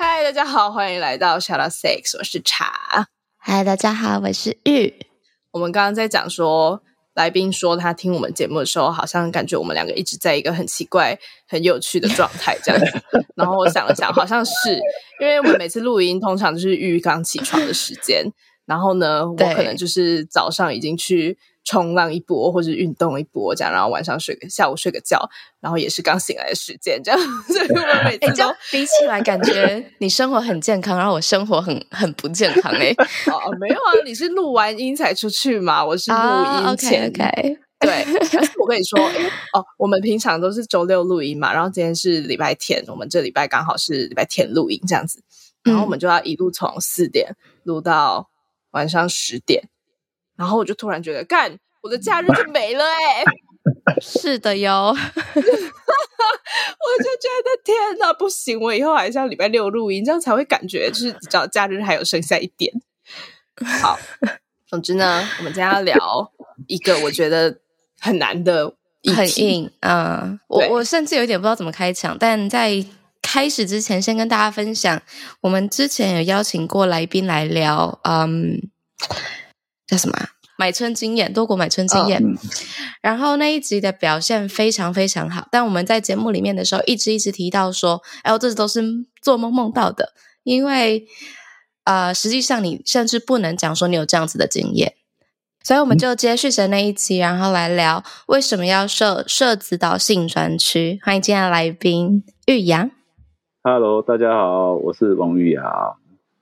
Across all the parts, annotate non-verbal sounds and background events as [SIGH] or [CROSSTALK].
嗨，大家好，欢迎来到 Shout Out Six，我是茶。嗨，大家好，我是玉。我们刚刚在讲说，来宾说他听我们节目的时候，好像感觉我们两个一直在一个很奇怪、很有趣的状态这样子。[LAUGHS] 然后我想了想，好像是因为我们每次录音通常就是玉刚起床的时间，然后呢，我可能就是早上已经去。冲浪一波，或者运动一波，这样，然后晚上睡个下午睡个觉，然后也是刚醒来的时间，这样。[LAUGHS] 所以我每次都、欸、比起来，感觉你生活很健康，然后我生活很很不健康哎、欸。[LAUGHS] 哦，没有啊，你是录完音才出去嘛？我是录音前。Oh。对，但是我跟你说，哦，我们平常都是周六录音嘛，然后今天是礼拜天，我们这礼拜刚好是礼拜天录音这样子，然后我们就要一路从四点录到晚上十点。然后我就突然觉得，干，我的假日就 [LAUGHS] 没了哎、欸！[LAUGHS] 是的哟，[LAUGHS] 我就觉得天哪，不行，我以后还是要礼拜六录音，这样才会感觉就是只要假日还有剩下一点。好，总之呢，我们今天要聊一个我觉得很难的，很硬啊、嗯！我我甚至有点不知道怎么开场，但在开始之前，先跟大家分享，我们之前有邀请过来宾来聊，嗯。叫什么、啊？买春经验，多国买春经验。Oh. 然后那一集的表现非常非常好，但我们在节目里面的时候，一直一直提到说，哎，我这都是做梦梦到的。因为呃，实际上你甚至不能讲说你有这样子的经验。所以我们就接续着那一集，然后来聊为什么要设设指导性专区。欢迎今天的来宾玉阳。Hello，大家好，我是王玉阳。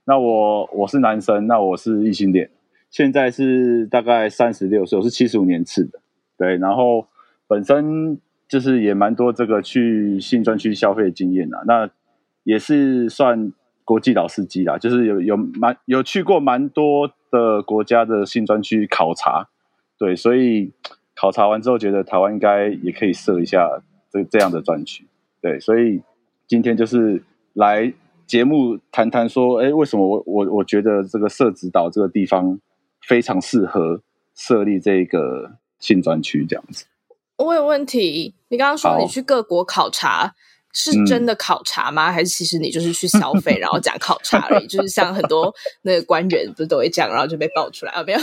那我我是男生，那我是异性恋。现在是大概三十六岁，我是七十五年次的，对，然后本身就是也蛮多这个去性专区消费经验啦，那也是算国际老司机啦，就是有有蛮有去过蛮多的国家的性专区考察，对，所以考察完之后觉得台湾应该也可以设一下这这样的专区，对，所以今天就是来节目谈谈说，哎，为什么我我我觉得这个社子岛这个地方。非常适合设立这个性专区这样子。我有问题，你刚刚说你去各国考察，是真的考察吗？嗯、还是其实你就是去消费，然后讲考察而已？[LAUGHS] 就是像很多那个官员不是都会讲，然后就被爆出来啊？没有。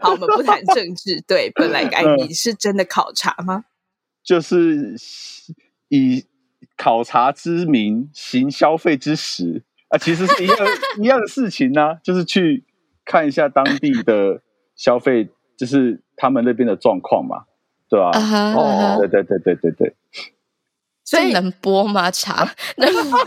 好，我们不谈政治。对，本来该 [LAUGHS] 你是真的考察吗？就是以考察之名行消费之实啊，其实是一样 [LAUGHS] 一样的事情呢、啊，就是去。看一下当地的 [LAUGHS] 消费，就是他们那边的状况嘛，对吧？哦，对对对对对对。所以能播吗？茶能播？[LAUGHS]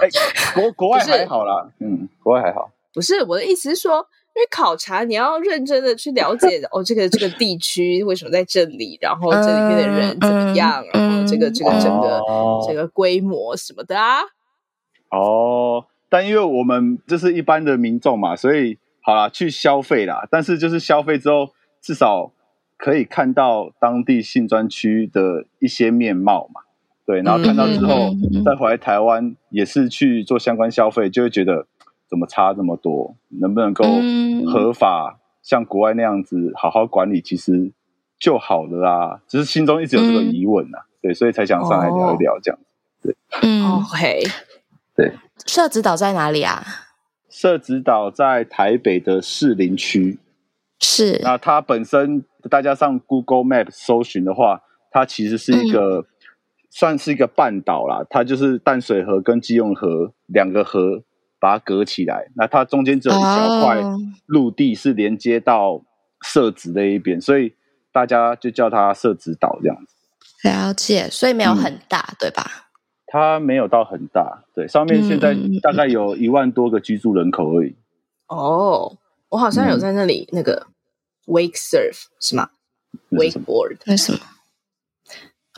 哎，国国外还好啦，嗯，国外还好。不是我的意思是说，因为考察你要认真的去了解 [LAUGHS] 哦，这个这个地区为什么在这里，然后这里面的人怎么样，然后这个这个整个这个规模什么的啊。哦。但因为我们就是一般的民众嘛，所以好啦，去消费啦。但是就是消费之后，至少可以看到当地性专区的一些面貌嘛。对，然后看到之后，再回来台湾也是去做相关消费，就会觉得怎么差这么多？能不能够合法像国外那样子好好管理，其实就好了啦。只是心中一直有这个疑问呐，对，所以才想上来聊一聊这样。对，嗯，OK，对。社子岛在哪里啊？社子岛在台北的士林区。是。那它本身，大家上 Google Map 搜寻的话，它其实是一个、嗯、算是一个半岛啦。它就是淡水河跟基隆河两个河把它隔起来。那它中间只有一小块陆地是连接到社子那一边，所以大家就叫它社子岛这样子。了解，所以没有很大，嗯、对吧？它没有到很大，对，上面现在大概有一万多个居住人口而已。哦，我好像有在那里那个 wake surf 是吗？wakeboard 那什么？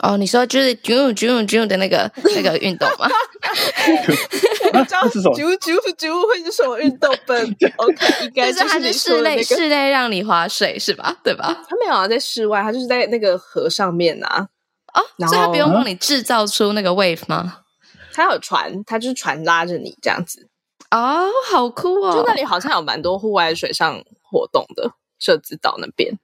哦，你说就是 June June June 的那个 [LAUGHS] 那个运动吗？[LAUGHS] 这是什么？June June June 会是什么运动本？[LAUGHS] OK，应该就是它是室内室内让你划水是吧？对吧？它没有啊，在室外，它就是在那个河上面啊。哦，所以他不用帮你制造出那个 wave 吗？他有船，他就是船拉着你这样子。哦，好酷哦！就那里好像有蛮多户外水上活动的，社子岛那边。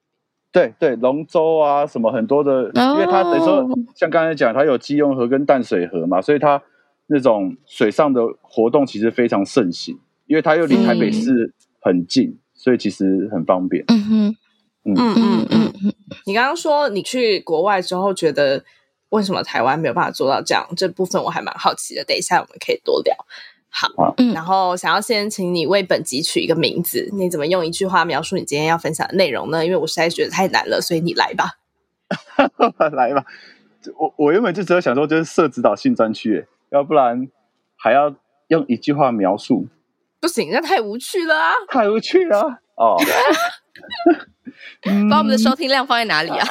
对对，龙舟啊，什么很多的，因为它等于说，像刚才讲，它有基隆河跟淡水河嘛，所以它那种水上的活动其实非常盛行，因为它又离台北市很近，嗯、所以其实很方便。嗯哼，嗯嗯嗯。你刚刚说你去国外之后，觉得为什么台湾没有办法做到这样？这部分我还蛮好奇的，等一下我们可以多聊。好，嗯，然后想要先请你为本集取一个名字，你怎么用一句话描述你今天要分享的内容呢？因为我实在觉得太难了，所以你来吧，[LAUGHS] 来吧。我我原本就只有想说，就是设指导性专区，要不然还要用一句话描述，不行，那太无趣了啊，太无趣了哦。[LAUGHS] [LAUGHS] 把我们的收听量放在哪里啊？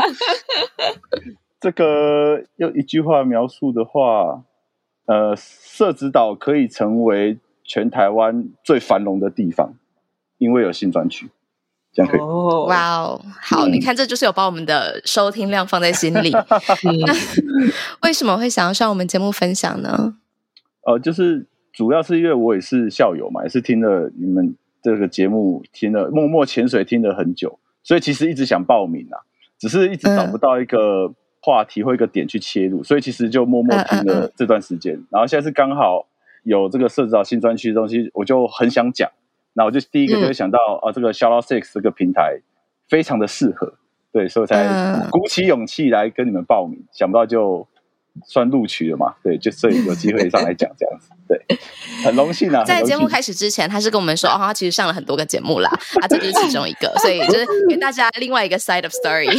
[LAUGHS] 这个用一句话描述的话。呃，社子岛可以成为全台湾最繁荣的地方，因为有新专区，这样可以。哇哦，好，嗯、你看，这就是有把我们的收听量放在心里。[LAUGHS] 为什么会想要上我们节目分享呢？呃，就是主要是因为我也是校友嘛，也是听了你们这个节目，听了默默潜水听了很久，所以其实一直想报名啊，只是一直找不到一个。嗯话题或一个点去切入，所以其实就默默听了这段时间，uh, uh, uh. 然后现在是刚好有这个设置到新专区的东西，我就很想讲。那我就第一个就会想到、嗯、啊，这个 Out Sex 这个平台非常的适合，对，所以才鼓起勇气来跟你们报名。Uh. 想不到就。算录取了嘛？对，就所以有机会上来讲这样子，对，很荣幸啊。[LAUGHS] 在节目开始之前，他是跟我们说，哦，他其实上了很多个节目啦，[LAUGHS] 啊，这就是其中一个，[LAUGHS] 所以就是给大家另外一个 side of story。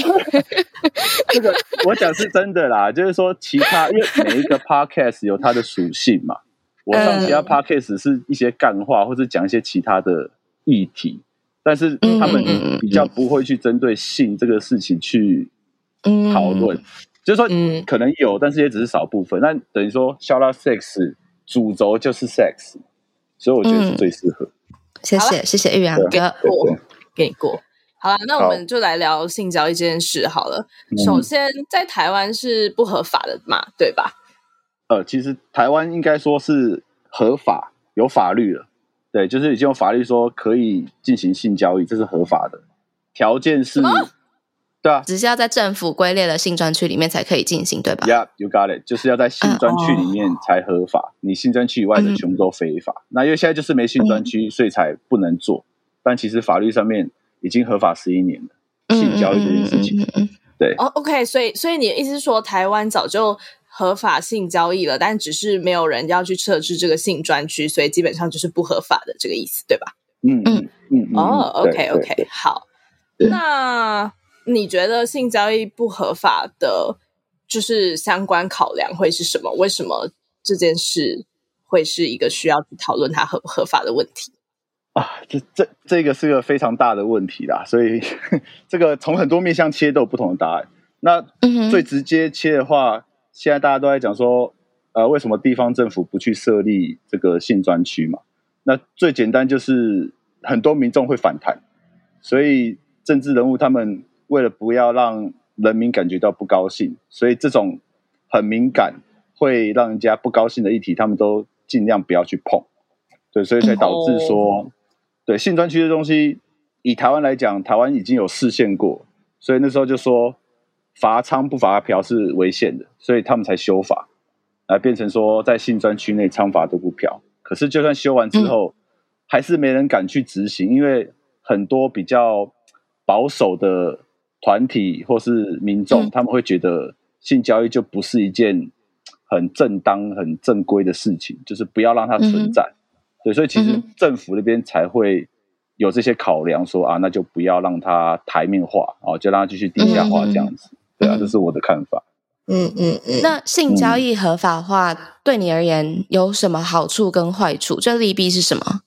这个我讲是真的啦，就是说其他，因为每一个 podcast 有它的属性嘛，我上其他 podcast 是一些干话，或者讲一些其他的议题，但是他们比较不会去针对性这个事情去讨论。就是说，嗯，可能有，但是也只是少部分。那等于说，Shout Out Sex 主轴就是 sex，所以我觉得是最适合。嗯、谢谢，谢谢玉阳哥，我，给你过。好了，那我们就来聊性交易这件事好了。好首先，在台湾是不合法的嘛，对吧？呃，其实台湾应该说是合法，有法律了。对，就是已经有法律说可以进行性交易，这是合法的。条件是。对啊，只是要在政府归类的性专区里面才可以进行，对吧？Yeah，you got it，就是要在性专区里面才合法，uh, oh. 你性专区以外的全部都非法。嗯、那因为现在就是没性专区，嗯、所以才不能做。但其实法律上面已经合法十一年了，嗯、性交易这件事情。嗯嗯嗯、对，哦、oh,，OK，所以所以你的意思是说，台湾早就合法性交易了，但只是没有人要去设置这个性专区，所以基本上就是不合法的这个意思，对吧？嗯嗯嗯。哦，OK OK，好，那。你觉得性交易不合法的，就是相关考量会是什么？为什么这件事会是一个需要去讨论它合不合法的问题啊？这这这个是个非常大的问题啦，所以这个从很多面向切都有不同的答案。那最直接切的话，现在大家都在讲说，呃，为什么地方政府不去设立这个性专区嘛？那最简单就是很多民众会反弹，所以政治人物他们。为了不要让人民感觉到不高兴，所以这种很敏感、会让人家不高兴的议题，他们都尽量不要去碰。对，所以才导致说，哦、对性专区的东西，以台湾来讲，台湾已经有释宪过，所以那时候就说罚娼不罚嫖是违宪的，所以他们才修法，来变成说在性专区内娼罚都不嫖。可是就算修完之后，嗯、还是没人敢去执行，因为很多比较保守的。团体或是民众，他们会觉得性交易就不是一件很正当、很正规的事情，就是不要让它存在。嗯、对，所以其实政府那边才会有这些考量说，说啊，那就不要让它台面化，哦，就让它继续地下化这样子。嗯、对啊，这是我的看法。嗯嗯嗯。那性交易合法化对你而言有什么好处跟坏处？这利弊是什么？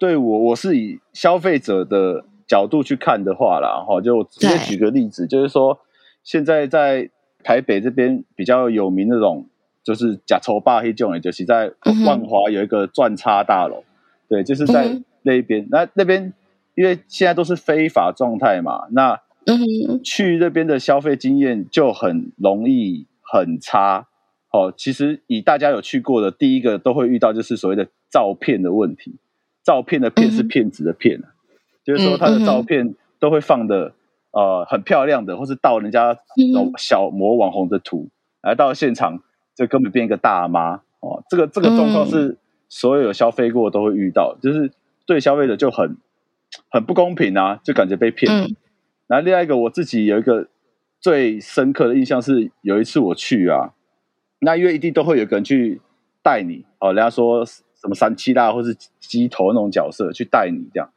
对我，我是以消费者的。角度去看的话啦，哈，就直接举个例子，就是说，现在在台北这边比较有名那种，就是假抽霸黑种，就是在万华有一个钻叉大楼，对，就是在那边。那那边因为现在都是非法状态嘛，那去那边的消费经验就很容易很差。哦，其实以大家有去过的，第一个都会遇到就是所谓的照骗的问题。照骗的骗是骗子的骗、啊嗯、就是说他的照片都会放的呃很漂亮的，或是盗人家小模网红的图，来到现场就根本变一个大妈哦。这个这个状况是所有有消费过都会遇到，就是对消费者就很很不公平啊，就感觉被骗。嗯、然后另外一个我自己有一个最深刻的印象是，有一次我去啊。那因为一定都会有个人去带你哦，人家说什么三七大，或是鸡头那种角色去带你这样。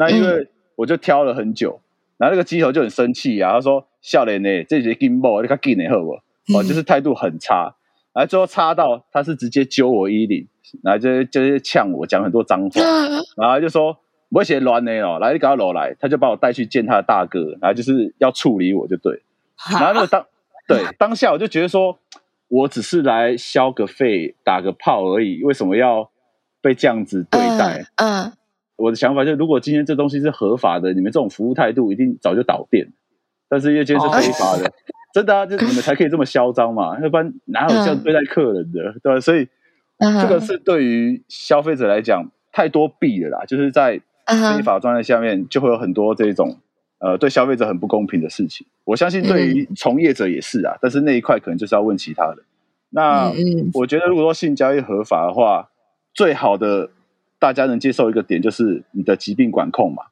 那因为我就挑了很久，然后那个鸡头就很生气啊，他说：“笑脸呢，这些金宝你看给你好不？哦，就是态度很差。”然后最后差到他是直接揪我衣领，然后就就是呛我，讲很多脏话，然后就说不会写乱的哦，来你赶快搂来，他就把我带去见他的大哥，然后就是要处理我就对。然后那个当对当下我就觉得说。我只是来消个费、打个炮而已，为什么要被这样子对待？嗯，嗯，我的想法就是，如果今天这东西是合法的，你们这种服务态度一定早就倒店。但是因为今天是非法的，哦、[LAUGHS] 真的啊，就你们才可以这么嚣张嘛，[LAUGHS] 要不然哪有这样对待客人的？嗯、对吧？所以这个是对于消费者来讲太多弊了啦，就是在非法状态下面就会有很多这种。呃，对消费者很不公平的事情，我相信对于从业者也是啊。嗯、但是那一块可能就是要问其他的。那我觉得，如果说性交易合法的话，最好的大家能接受一个点就是你的疾病管控嘛，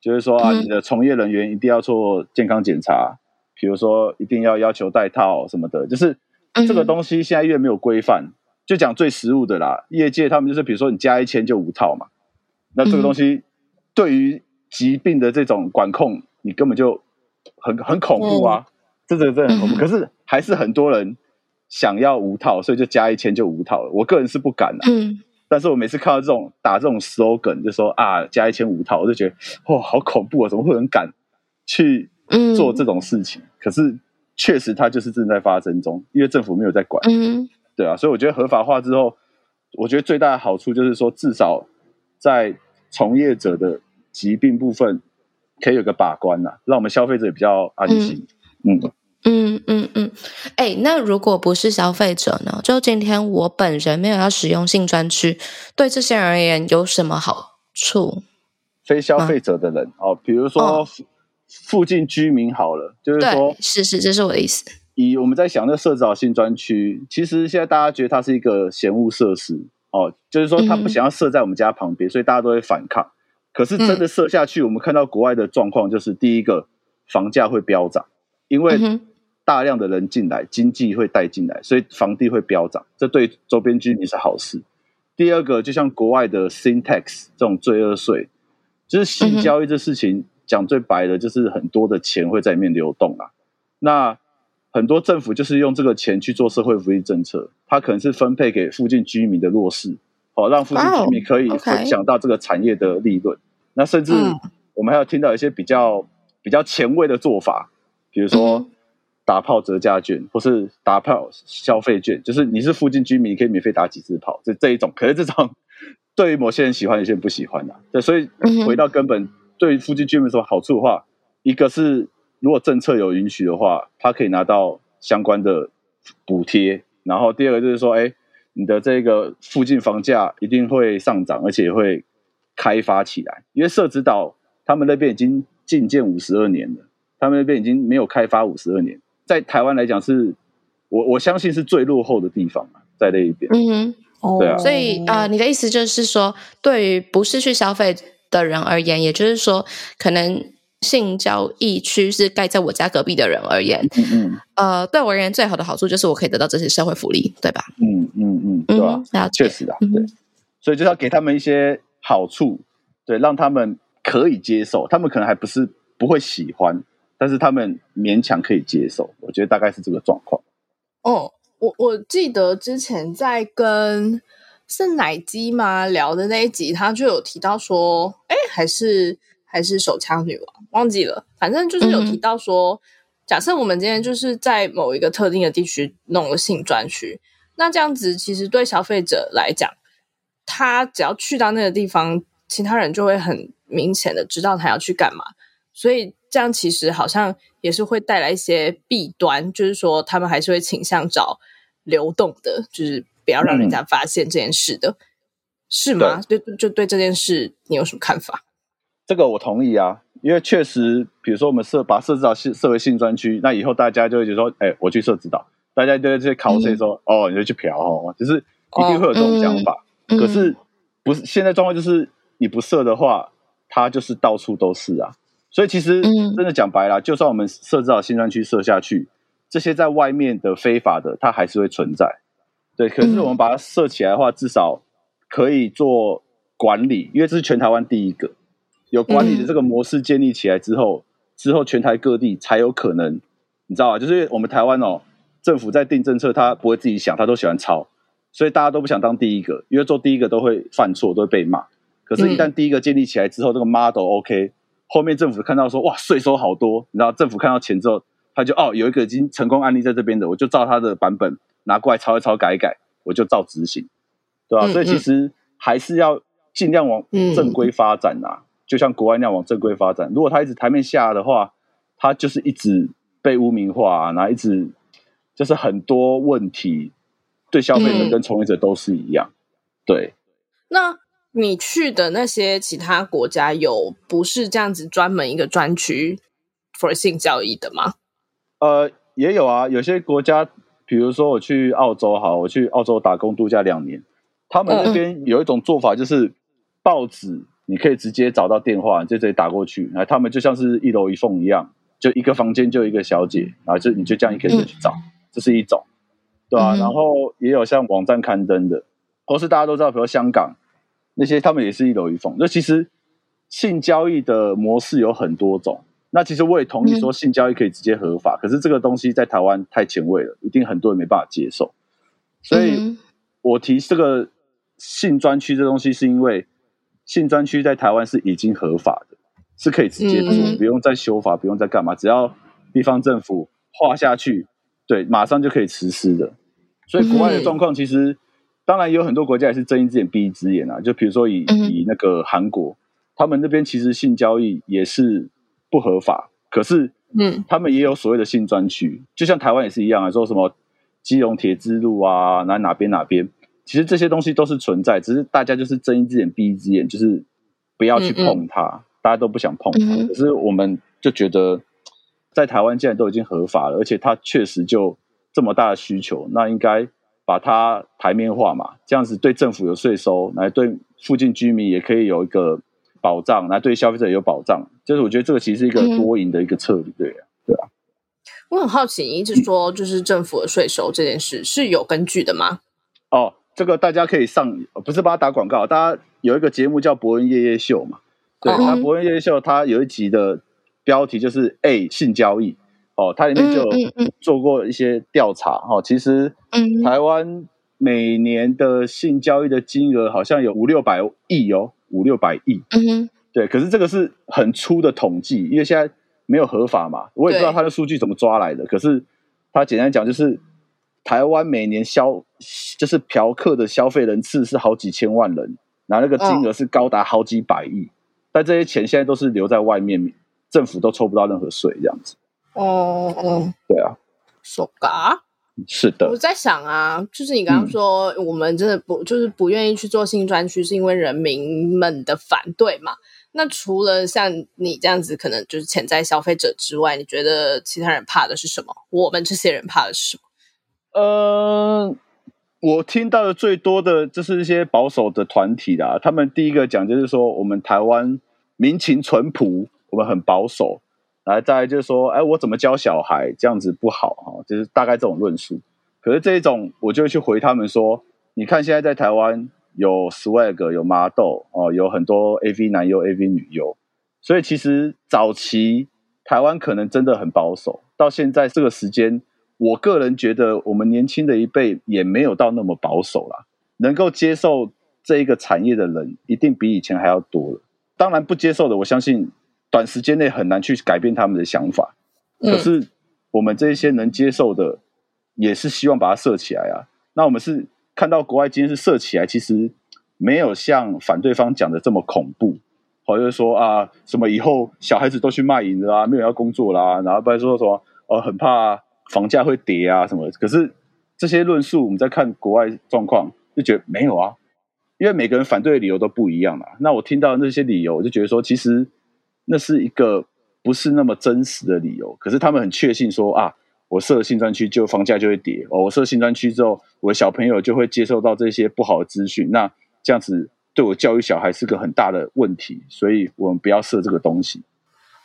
就是说啊，你的从业人员一定要做健康检查，比如说一定要要求戴套什么的。就是这个东西现在越没有规范，就讲最实务的啦。业界他们就是，比如说你加一千就五套嘛，那这个东西对于疾病的这种管控。你根本就很很恐怖啊！这这个真的很恐怖。可是还是很多人想要无套，所以就加一千就无套了。我个人是不敢的。嗯。但是我每次看到这种打这种 slogan，就说啊加一千五套，我就觉得哇好恐怖啊！怎么会有人敢去做这种事情？可是确实它就是正在发生中，因为政府没有在管。嗯。对啊，所以我觉得合法化之后，我觉得最大的好处就是说，至少在从业者的疾病部分。可以有个把关呐、啊，让我们消费者比较安心。嗯嗯嗯嗯。哎、嗯嗯欸，那如果不是消费者呢？就今天我本人没有要使用性专区，对这些人而言有什么好处？非消费者的人、啊、哦，比如说、哦、附近居民好了，就是说，是是，这是我的意思。以我们在想那设置好性专区，其实现在大家觉得它是一个嫌物设施哦，就是说他不想要设在我们家旁边，嗯、所以大家都会反抗。可是真的设下去，我们看到国外的状况就是：第一个，房价会飙涨，因为大量的人进来，经济会带进来，所以房地会飙涨，这对周边居民是好事。第二个，就像国外的 sin tax 这种罪恶税，就是性交易这事情，讲最白的，就是很多的钱会在里面流动啊。那很多政府就是用这个钱去做社会福利政策，它可能是分配给附近居民的弱势。好，让附近居民可以分享到这个产业的利润。Wow, okay. 那甚至我们还有听到一些比较比较前卫的做法，比如说打炮折价券，或是打炮消费券，就是你是附近居民，你可以免费打几次炮，这这一种。可是这种对于某些人喜欢，有些人不喜欢的。对，所以回到根本，对于附近居民什么好处的话，一个是如果政策有允许的话，他可以拿到相关的补贴。然后第二个就是说，哎。你的这个附近房价一定会上涨，而且会开发起来，因为社子岛他们那边已经禁建五十二年了，他们那边已经没有开发五十二年，在台湾来讲是，我我相信是最落后的地方，在那一边。嗯哼，对啊。所以啊、呃，你的意思就是说，对于不是去消费的人而言，也就是说，可能。性交易区是盖在我家隔壁的人而言，嗯嗯，呃，对我而言最好的好处就是我可以得到这些社会福利，对吧？嗯嗯嗯，对吧？确实啊，对，所以就要给他们一些好处，对，让他们可以接受，他们可能还不是不会喜欢，但是他们勉强可以接受，我觉得大概是这个状况。哦，我我记得之前在跟是奶鸡吗聊的那一集，他就有提到说，哎，还是。还是手枪女王忘记了，反正就是有提到说，嗯、假设我们今天就是在某一个特定的地区弄了性专区，那这样子其实对消费者来讲，他只要去到那个地方，其他人就会很明显的知道他要去干嘛，所以这样其实好像也是会带来一些弊端，就是说他们还是会倾向找流动的，就是不要让人家发现这件事的，嗯、是吗？对，就对这件事你有什么看法？这个我同意啊，因为确实，比如说我们设把设置到设设为性专区，那以后大家就会觉得说，哎，我去设置岛，大家就会去考虑说，嗯、哦，你就去嫖哦，就是一定会有这种想法。哦嗯、可是不是现在状况就是。你不设的话，它就是到处都是啊。所以其实真的讲白了，嗯、就算我们设置好新专区设下去，这些在外面的非法的，它还是会存在。对，可是我们把它设起来的话，至少可以做管理，因为这是全台湾第一个有管理的这个模式建立起来之后，之后全台各地才有可能，你知道吧？就是我们台湾哦，政府在定政策，他不会自己想，他都喜欢抄，所以大家都不想当第一个，因为做第一个都会犯错，都会被骂。可是，一旦第一个建立起来之后，这个 model OK，后面政府看到说哇税收好多，然后政府看到钱之后，他就哦有一个已经成功案例在这边的，我就照他的版本拿过来抄一抄改一改，我就照执行，对吧？嗯嗯，所以其实还是要尽量往正规发展啊，嗯、就像国外那样往正规发展。如果他一直台面下的话，他就是一直被污名化，啊，然后一直就是很多问题，对消费者跟从业者都是一样，嗯、对。那。你去的那些其他国家有不是这样子专门一个专区 for 性交易的吗？呃，也有啊，有些国家，比如说我去澳洲，好，我去澳洲打工度假两年，他们那边有一种做法，就是报纸你可以直接找到电话，就直接打过去，然后他们就像是一楼一凤一样，就一个房间就一个小姐，然后就你就这样一个人去找，嗯、这是一种，对吧、啊？嗯、然后也有像网站刊登的，或是大家都知道，比如香港。那些他们也是一楼一凤。那其实性交易的模式有很多种。那其实我也同意说性交易可以直接合法，嗯、可是这个东西在台湾太前卫了，一定很多人没办法接受。所以我提这个性专区这东西，是因为性专区在台湾是已经合法的，是可以直接做，嗯、不用再修法，不用再干嘛，只要地方政府划下去，对，马上就可以实施的。所以国外的状况其实。当然有很多国家也是睁一只眼闭一只眼啊，就比如说以以那个韩国，他们那边其实性交易也是不合法，可是嗯，他们也有所谓的性专区，就像台湾也是一样啊，说什么基隆铁之路啊，哪哪边哪边，其实这些东西都是存在，只是大家就是睁一只眼闭一只眼，就是不要去碰它，嗯嗯，大家都不想碰它，可是我们就觉得在台湾既然都已经合法了，而且它确实就这么大的需求，那应该。把它台面化嘛，这样子对政府有税收，来对附近居民也可以有一个保障，来对消费者也有保障。就是我觉得这个其实是一个多赢的一个策略，对啊，对啊。我很好奇，你一直说就是政府的税收这件事是有根据的吗？哦，这个大家可以上，不是帮他打广告，大家有一个节目叫《博恩夜夜秀》嘛，对，那《博恩夜夜秀》它有一集的标题就是 A 性交易。哦，它里面就有做过一些调查哈、哦，其实台湾每年的性交易的金额好像有五六百亿哦，五六百亿。嗯哼，对，可是这个是很粗的统计，因为现在没有合法嘛，我也不知道它的数据怎么抓来的。可是它简单讲就是，台湾每年消就是嫖客的消费人次是好几千万人，然后那个金额是高达好几百亿，哦、但这些钱现在都是留在外面，政府都抽不到任何税，这样子。哦哦，对啊，so ga 是的。我在想啊，就是你刚刚说，我们真的不就是不愿意去做新专区，是因为人民们的反对嘛？那除了像你这样子，可能就是潜在消费者之外，你觉得其他人怕的是什么？我们这些人怕的是什么？呃，我听到的最多的就是一些保守的团体啦。他们第一个讲就是说，我们台湾民情淳朴，我们很保守。来，再来就是说，哎，我怎么教小孩这样子不好哈？就是大概这种论述。可是这一种，我就去回他们说，你看现在在台湾有 swag，有 model 哦，有很多 AV 男优、AV 女优。所以其实早期台湾可能真的很保守，到现在这个时间，我个人觉得我们年轻的一辈也没有到那么保守啦。能够接受这一个产业的人，一定比以前还要多了。当然不接受的，我相信。短时间内很难去改变他们的想法，可是我们这些能接受的，也是希望把它设起来啊。那我们是看到国外今天是设起来，其实没有像反对方讲的这么恐怖。好，就是说啊，什么以后小孩子都去卖淫了啊，没有要工作啦，然后不然说什么呃，很怕房价会跌啊什么。可是这些论述，我们在看国外状况，就觉得没有啊，因为每个人反对的理由都不一样嘛。那我听到那些理由，我就觉得说，其实那是一个不是那么真实的理由。可是他们很确信说啊，我设了新专区，就房价就会跌。哦，我设新专区之后，我的小朋友就会接受到这些不好的资讯。那这样子。对我教育小孩是个很大的问题，所以我们不要设这个东西。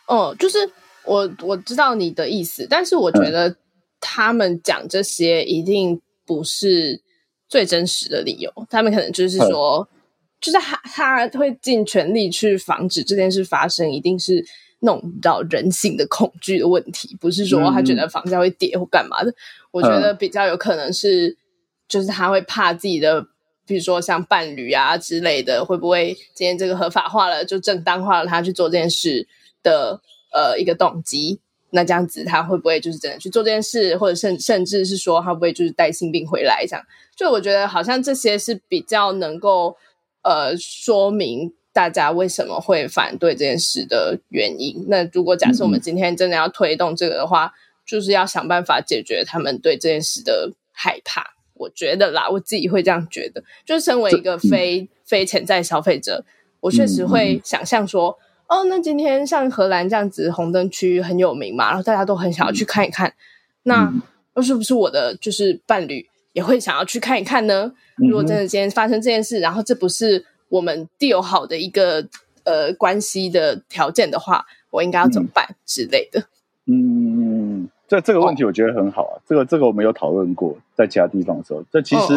哦，就是我我知道你的意思，但是我觉得他们讲这些一定不是最真实的理由。嗯、他们可能就是说，嗯、就是他他会尽全力去防止这件事发生，一定是弄到人性的恐惧的问题，不是说他觉得房价会跌或干嘛的。嗯、我觉得比较有可能是，就是他会怕自己的。比如说像伴侣啊之类的，会不会今天这个合法化了，就正当化了他去做这件事的呃一个动机？那这样子他会不会就是真的去做这件事，或者甚甚至是说他会不会就是带性病回来？这样，就我觉得好像这些是比较能够呃说明大家为什么会反对这件事的原因。那如果假设我们今天真的要推动这个的话，嗯、就是要想办法解决他们对这件事的害怕。我觉得啦，我自己会这样觉得，就是身为一个非、嗯、非潜在消费者，我确实会想象说，嗯、哦，那今天像荷兰这样子红灯区很有名嘛，然后大家都很想要去看一看，嗯、那那是不是我的就是伴侣也会想要去看一看呢？嗯、如果真的今天发生这件事，然后这不是我们 deal 好的一个呃关系的条件的话，我应该要怎么办之类的？嗯。这这个问题我觉得很好啊，哦、这个这个我们有讨论过，在其他地方的时候，这其实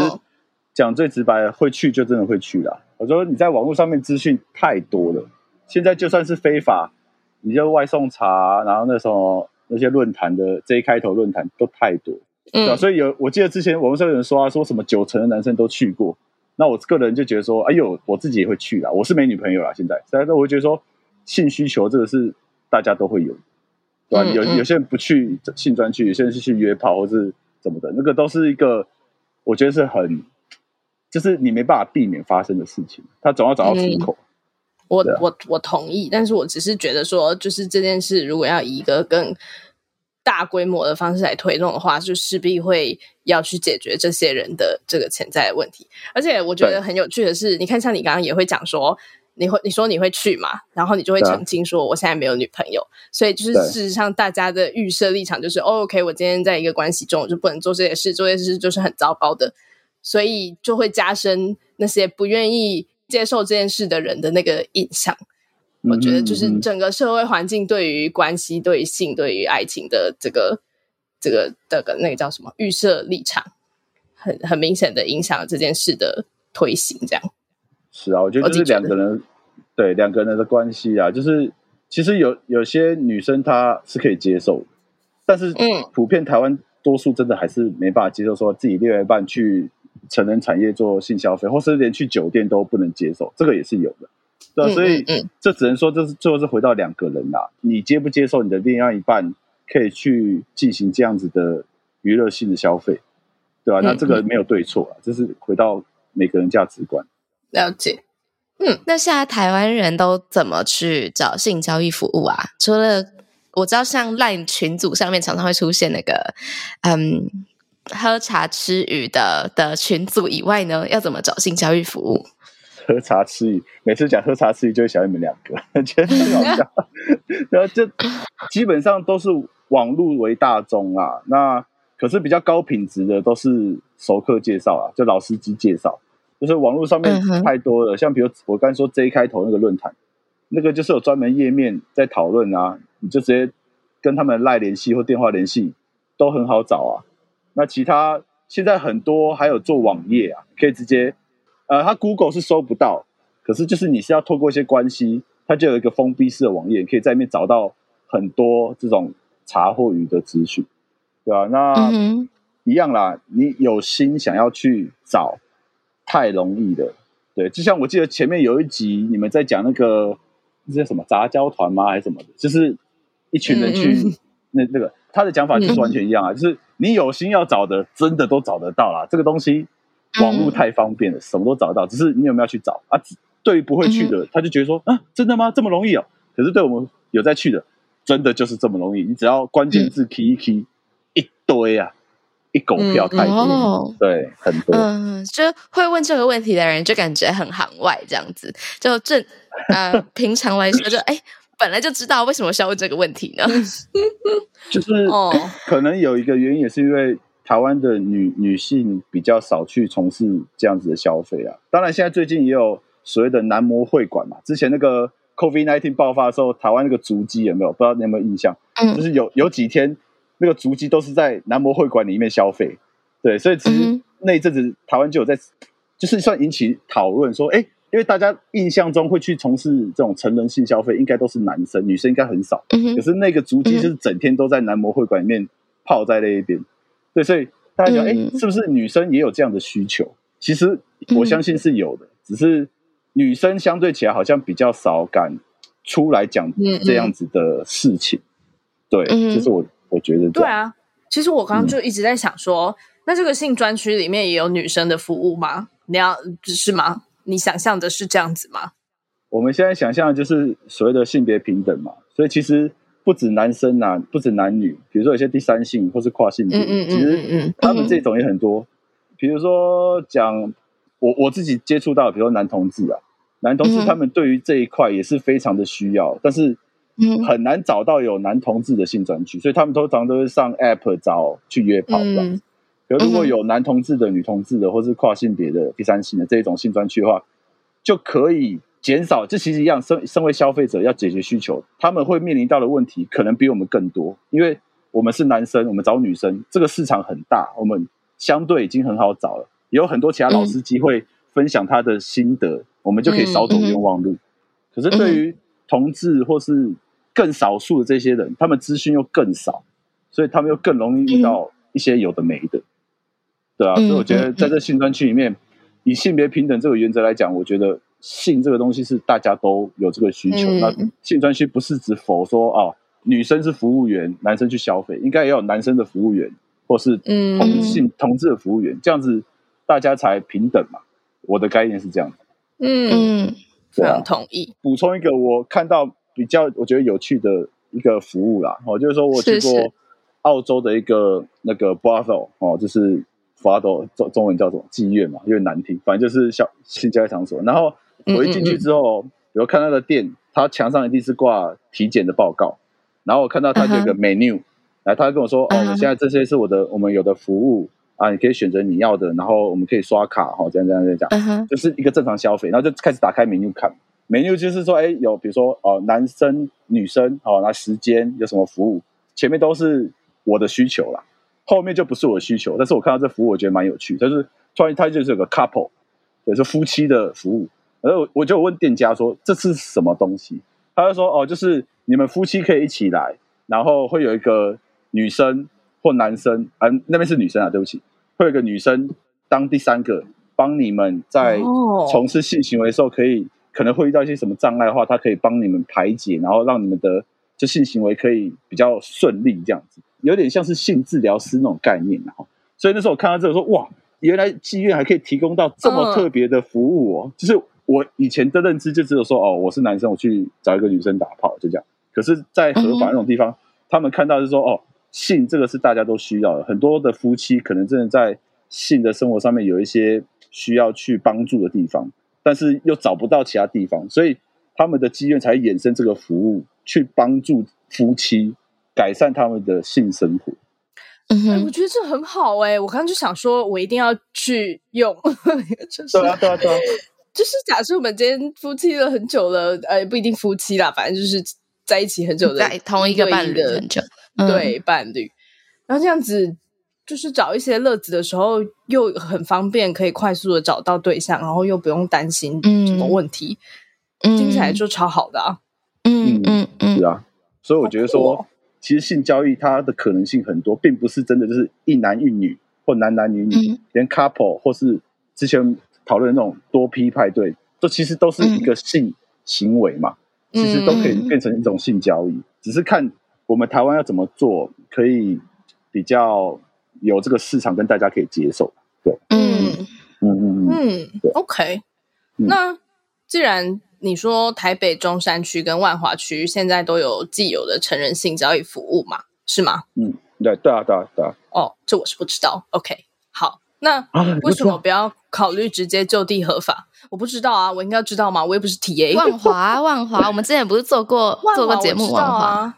讲最直白的，会去就真的会去啦。我说你在网络上面资讯太多了，现在就算是非法，你就外送茶，然后那时候那些论坛的 J 开头论坛都太多，嗯？所以有我记得之前网络上有人说啊，说什么九成的男生都去过，那我个人就觉得说，哎呦，我自己也会去啦，我是没女朋友啦，现在，但是我会觉得说，性需求这个是大家都会有。对吧？有有些人不去性专区，有些人是去约炮或是怎么的，那个都是一个，我觉得是很，就是你没办法避免发生的事情，他总要找到出口。嗯、我啊、我我同意，但是我只是觉得说，就是这件事如果要以一个更大规模的方式来推动的话，就势必会要去解决这些人的这个潜在的问题。而且我觉得很有趣的是，你看，像你刚刚也会讲说。你会你说你会去嘛？然后你就会澄清说我现在没有女朋友，啊、所以就是事实上大家的预设立场就是、哦、OK，我今天在一个关系中，我就不能做这些事，做这些事就是很糟糕的，所以就会加深那些不愿意接受这件事的人的那个印象。嗯、我觉得就是整个社会环境对于关系、对于性、对于爱情的这个这个这个那个叫什么预设立场，很很明显的影响了这件事的推行，这样。是啊，我觉得就是两个人，对两个人的关系啊，就是其实有有些女生她是可以接受的，但是普遍台湾多数真的还是没办法接受，说自己另外一半去成人产业做性消费，或是连去酒店都不能接受，这个也是有的。对啊，所以这只能说这是最后是回到两个人啦，你接不接受你的另外一半可以去进行这样子的娱乐性的消费，对吧？那这个没有对错啊，这是回到每个人价值观。了解，嗯，那现在台湾人都怎么去找性交易服务啊？除了我知道，像 LINE 群组上面常常会出现那个，嗯，喝茶吃鱼的的群组以外呢，要怎么找性交易服务？喝茶吃鱼，每次讲喝茶吃鱼就会想你们两个，[LAUGHS] 觉得很好笑。[LAUGHS] 然后就基本上都是网络为大宗啊，那可是比较高品质的都是熟客介绍啊，就老司机介绍。就是网络上面太多了，嗯、像比如我刚才说 J 开头那个论坛，那个就是有专门页面在讨论啊，你就直接跟他们赖联系或电话联系，都很好找啊。那其他现在很多还有做网页啊，可以直接，呃，它 Google 是搜不到，可是就是你是要透过一些关系，它就有一个封闭式的网页，可以在里面找到很多这种茶或鱼的资讯，对吧、啊？那、嗯、一样啦，你有心想要去找。太容易的，对，就像我记得前面有一集你们在讲那个那叫什么杂交团吗？还是什么的？就是一群人去 [LAUGHS] 那那个他的讲法就是完全一样啊，嗯、就是你有心要找的，真的都找得到啦。这个东西网络太方便了，嗯、什么都找得到，只是你有没有去找啊？对于不会去的，嗯、他就觉得说啊，真的吗？这么容易哦？可是对我们有在去的，真的就是这么容易。你只要关键字 key 一 key，一堆啊，一狗票太多，嗯哦、对，很多。嗯，就会问这个问题的人，就感觉很行外这样子。就正呃，[LAUGHS] 平常来说就哎。本来就知道为什么需要问这个问题呢？就是哦，可能有一个原因也是因为台湾的女女性比较少去从事这样子的消费啊。当然，现在最近也有所谓的男模会馆嘛。之前那个 COVID-19 爆发的时候，台湾那个足迹有没有？不知道你有没有印象？嗯，就是有有几天那个足迹都是在男模会馆里面消费。对，所以其实那一阵子台湾就有在，就是算引起讨论说，哎。因为大家印象中会去从事这种成人性消费，应该都是男生，女生应该很少。可是那个足迹就是整天都在男模会馆里面泡在那一边，对，所以大家讲，哎、是不是女生也有这样的需求？其实我相信是有的，嗯、只是女生相对起来好像比较少敢出来讲这样子的事情。对，就是我我觉得。对啊，其实我刚刚就一直在想说，嗯、那这个性专区里面也有女生的服务吗？你要是吗？你想象的是这样子吗？我们现在想象的就是所谓的性别平等嘛，所以其实不止男生啊，不止男女，比如说有些第三性或是跨性别，嗯嗯嗯，其实他们这种也很多。比如说讲我我自己接触到，比如说男同志啊，男同志他们对于这一块也是非常的需要，但是很难找到有男同志的性专区，所以他们通常都是上 App 找去约炮的。如果有男同志的、女同志的，或是跨性别的、第三性的这一种性专区的话，就可以减少。这其实一样，身身为消费者要解决需求，他们会面临到的问题可能比我们更多，因为我们是男生，我们找女生，这个市场很大，我们相对已经很好找了，也有很多其他老司机会分享他的心得，嗯、我们就可以少走冤枉路。嗯、可是对于同志或是更少数的这些人，他们资讯又更少，所以他们又更容易遇到一些有的没的。对啊，所以我觉得在这性专区里面，以性别平等这个原则来讲，我觉得性这个东西是大家都有这个需求。嗯、那性专区不是指否说哦，女生是服务员，男生去消费，应该也有男生的服务员，或是同性、嗯、同志的服务员，这样子大家才平等嘛。我的概念是这样子。嗯嗯，非常同意。补充一个我看到比较我觉得有趣的一个服务啦，哦，就是说我去过澳洲的一个那个 brothel 哦，就是。法斗中中文叫什么妓院嘛，有点难听，反正就是小性交易场所。然后我一进去之后，比如看他的店，他墙上一定是挂体检的报告。然后我看到他这个 menu，来，他跟我说：“哦，我现在这些是我的，我们有的服务啊，你可以选择你要的，然后我们可以刷卡，哈，这样这样这样讲，就是一个正常消费。”然后就开始打开 menu 看，menu 就是说，哎，有比如说哦，男生、女生，哦，那时间有什么服务，前面都是我的需求啦。后面就不是我的需求，但是我看到这服务，我觉得蛮有趣。就是突然它就是有个 couple，也是夫妻的服务。然后我就问店家说：“这是什么东西？”他就说：“哦，就是你们夫妻可以一起来，然后会有一个女生或男生，啊，那边是女生啊，对不起，会有一个女生当第三个，帮你们在从事性行为的时候，可以可能会遇到一些什么障碍的话，她可以帮你们排解，然后让你们的就性行为可以比较顺利，这样子。”有点像是性治疗师那种概念，所以那时候我看到这个说，哇，原来妓院还可以提供到这么特别的服务哦。就是我以前的认知就只有说，哦，我是男生，我去找一个女生打炮，就这样。可是，在合法那种地方，他们看到是说，哦，性这个是大家都需要的，很多的夫妻可能真的在性的生活上面有一些需要去帮助的地方，但是又找不到其他地方，所以他们的妓院才衍生这个服务，去帮助夫妻。改善他们的性生活，嗯我觉得这很好哎、欸。我刚刚就想说，我一定要去 [LAUGHS] 用。就是、对啊，对啊，对啊。就是假设我们今天夫妻了很久了，呃，不一定夫妻啦，反正就是在一起很久的，在同一个伴侣很久，对、嗯、伴侣。然后这样子，就是找一些乐子的时候，又很方便，可以快速的找到对象，然后又不用担心什么问题，嗯、听起来就超好的啊。嗯嗯嗯，是啊。所以我觉得说。其实性交易它的可能性很多，并不是真的就是一男一女或男男女女，嗯、连 couple 或是之前讨论的那种多批派对，这其实都是一个性行为嘛，嗯、其实都可以变成一种性交易，嗯、只是看我们台湾要怎么做可以比较有这个市场跟大家可以接受？对，嗯嗯嗯嗯嗯，OK。那既然你说台北中山区跟万华区现在都有既有的成人性交易服务嘛，是吗？嗯，对对啊对啊对啊。哦，这我是不知道。OK，好，那为什么不要考虑直接就地合法？我不知道啊，我应该要知道吗？我又不是 TA。万华万华，我们之前不是做过做过节目万华？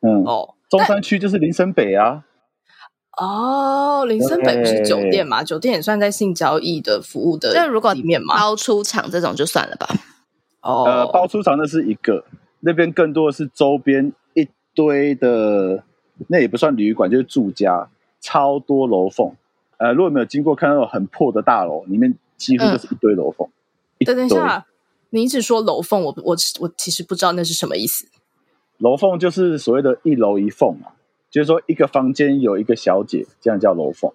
嗯哦，中山区就是林森北啊。哦，林森北不是酒店嘛？酒店也算在性交易的服务的那如果里面嘛？包出场这种就算了吧。哦，呃，包出场那是一个，那边更多的是周边一堆的，那也不算旅馆，就是住家，超多楼凤。呃，如果没有经过看到很破的大楼，里面几乎就是一堆楼凤。等等一下，你一直说楼缝，我我我其实不知道那是什么意思。楼缝就是所谓的一楼一缝嘛。就是说，一个房间有一个小姐，这样叫楼缝。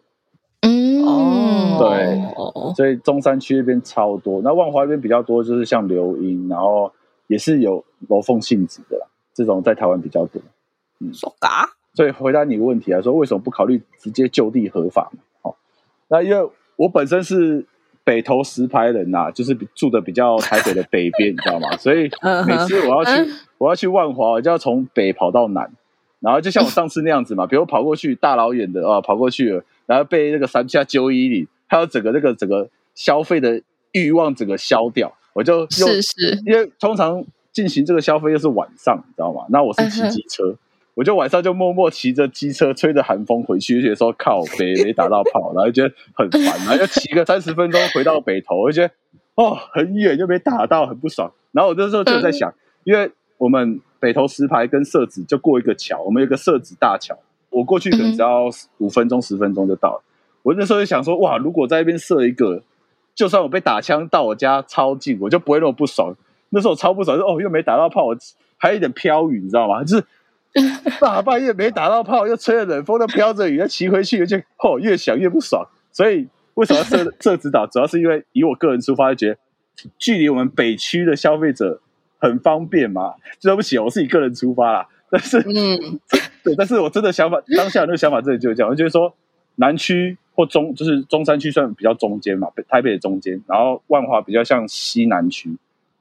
嗯，哦，对，所以中山区那边超多，那万华那边比较多，就是像流莺，然后也是有楼凤性质的啦，这种在台湾比较多。嗯，说嘎。所以回答你个问题来说，为什么不考虑直接就地合法？哦，那因为我本身是北投石牌人呐、啊，就是住的比较台北的北边，你知道吗？所以每次我要去，我要去万华，我就要从北跑到南。然后就像我上次那样子嘛，比如跑过去大老远的啊，跑过去了，然后被那个三下揪衣领，还有整个那个整个消费的欲望整个消掉，我就用是是，因为通常进行这个消费又是晚上，你知道吗？那我是骑机车，嗯、我就晚上就默默骑着机车，吹着寒风回去，就觉得说靠北 [LAUGHS] 没打到炮，然后觉得很烦，然后又骑个三十分钟回到北投，我就觉得哦很远又没打到，很不爽。然后我那时候就在想，嗯、因为我们。北投石牌跟社子就过一个桥，我们有个社子大桥，我过去可能只要五分钟、十分钟就到了。我那时候就想说，哇，如果在那边设一个，就算我被打枪到我家超近，我就不会那么不爽。那时候我超不爽，说哦，又没打到炮，我还有一点飘雨，你知道吗？就是 [LAUGHS] 大半夜没打到炮，又吹着冷风，又飘着雨，要骑回去，就哦，越想越不爽。所以为什么设设指导？主要是因为以我个人出发，就觉得距离我们北区的消费者。很方便嘛？对不起，我是以个人出发啦。但是，嗯，[LAUGHS] 对，但是我真的想法，当下那个想法真的就是这样。我觉得说，南区或中，就是中山区算比较中间嘛，台北的中间，然后万华比较像西南区，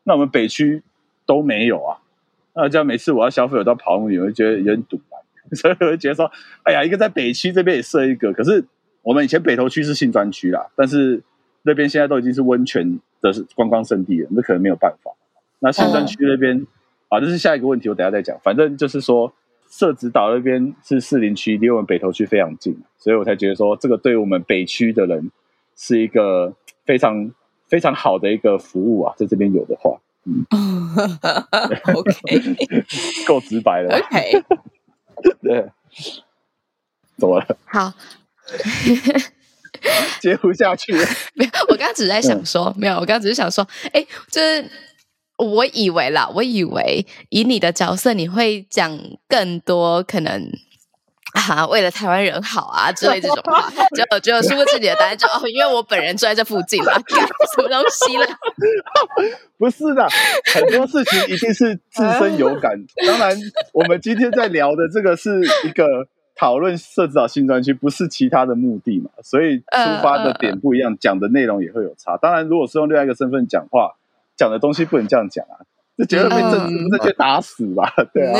那我们北区都没有啊。那这样每次我要消费，我都要跑那么远，我就觉得有点堵。[LAUGHS] 所以我就觉得说，哎呀，一个在北区这边也设一个，可是我们以前北投区是性专区啦，但是那边现在都已经是温泉的观光胜地了，那可能没有办法。那性专区那边、啊，这是下一个问题，我等下再讲。反正就是说，社子岛那边是士林区，离我们北投区非常近，所以我才觉得说，这个对我们北区的人是一个非常非常好的一个服务啊，在这边有的话，，OK，[LAUGHS] 够直白了，[LAUGHS] OK，对，怎么了？好，[LAUGHS] 接不下去了。没有，我刚刚只是在想说，嗯、没有，我刚刚只是想说，哎，就是。我以为啦，我以为以你的角色，你会讲更多可能啊，为了台湾人好啊之类这种话。[LAUGHS] 就就殊不知你的答案就哦，因为我本人住在这附近了，干什么东西了？[LAUGHS] 不是的，很多事情一定是自身有感。当然，我们今天在聊的这个是一个讨论设置岛新专区，不是其他的目的嘛，所以出发的点不一样，讲的内容也会有差。当然，如果是用另外一个身份讲话。讲的东西不能这样讲啊，就觉得被政治不正确打死吧？嗯、对啊，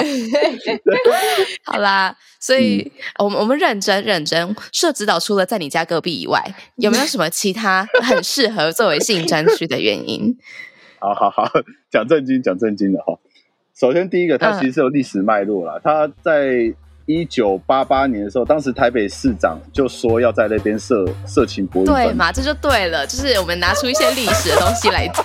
[LAUGHS] 好啦，所以我们我们认真认真，社指导除了在你家隔壁以外，有没有什么其他很适合作为性专区的原因？[LAUGHS] 好好好，讲正经讲正经的哈。首先第一个，它其实是有历史脉络啦。它在一九八八年的时候，当时台北市长就说要在那边设色情博物馆，对嘛？这就对了，就是我们拿出一些历史的东西来讲。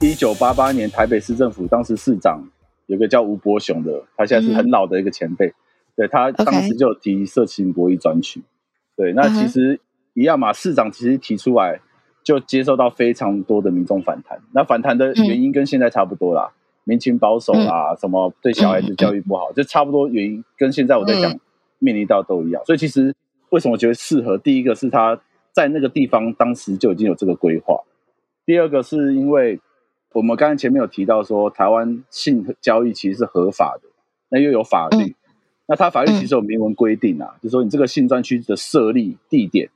一九八八年，台北市政府当时市长有个叫吴伯雄的，他现在是很老的一个前辈，嗯、对他当时就提色情博弈专区。对，那其实一样嘛，市长其实提出来就接受到非常多的民众反弹，那反弹的原因跟现在差不多啦，嗯、民情保守啊，嗯、什么对小孩子教育不好，嗯、就差不多原因跟现在我在讲面临到都一样，所以其实为什么我觉得适合？第一个是他在那个地方当时就已经有这个规划。第二个是因为我们刚才前面有提到说，台湾性交易其实是合法的，那又有法律，嗯、那它法律其实有明文规定啊，嗯、就是说你这个性专区的设立地点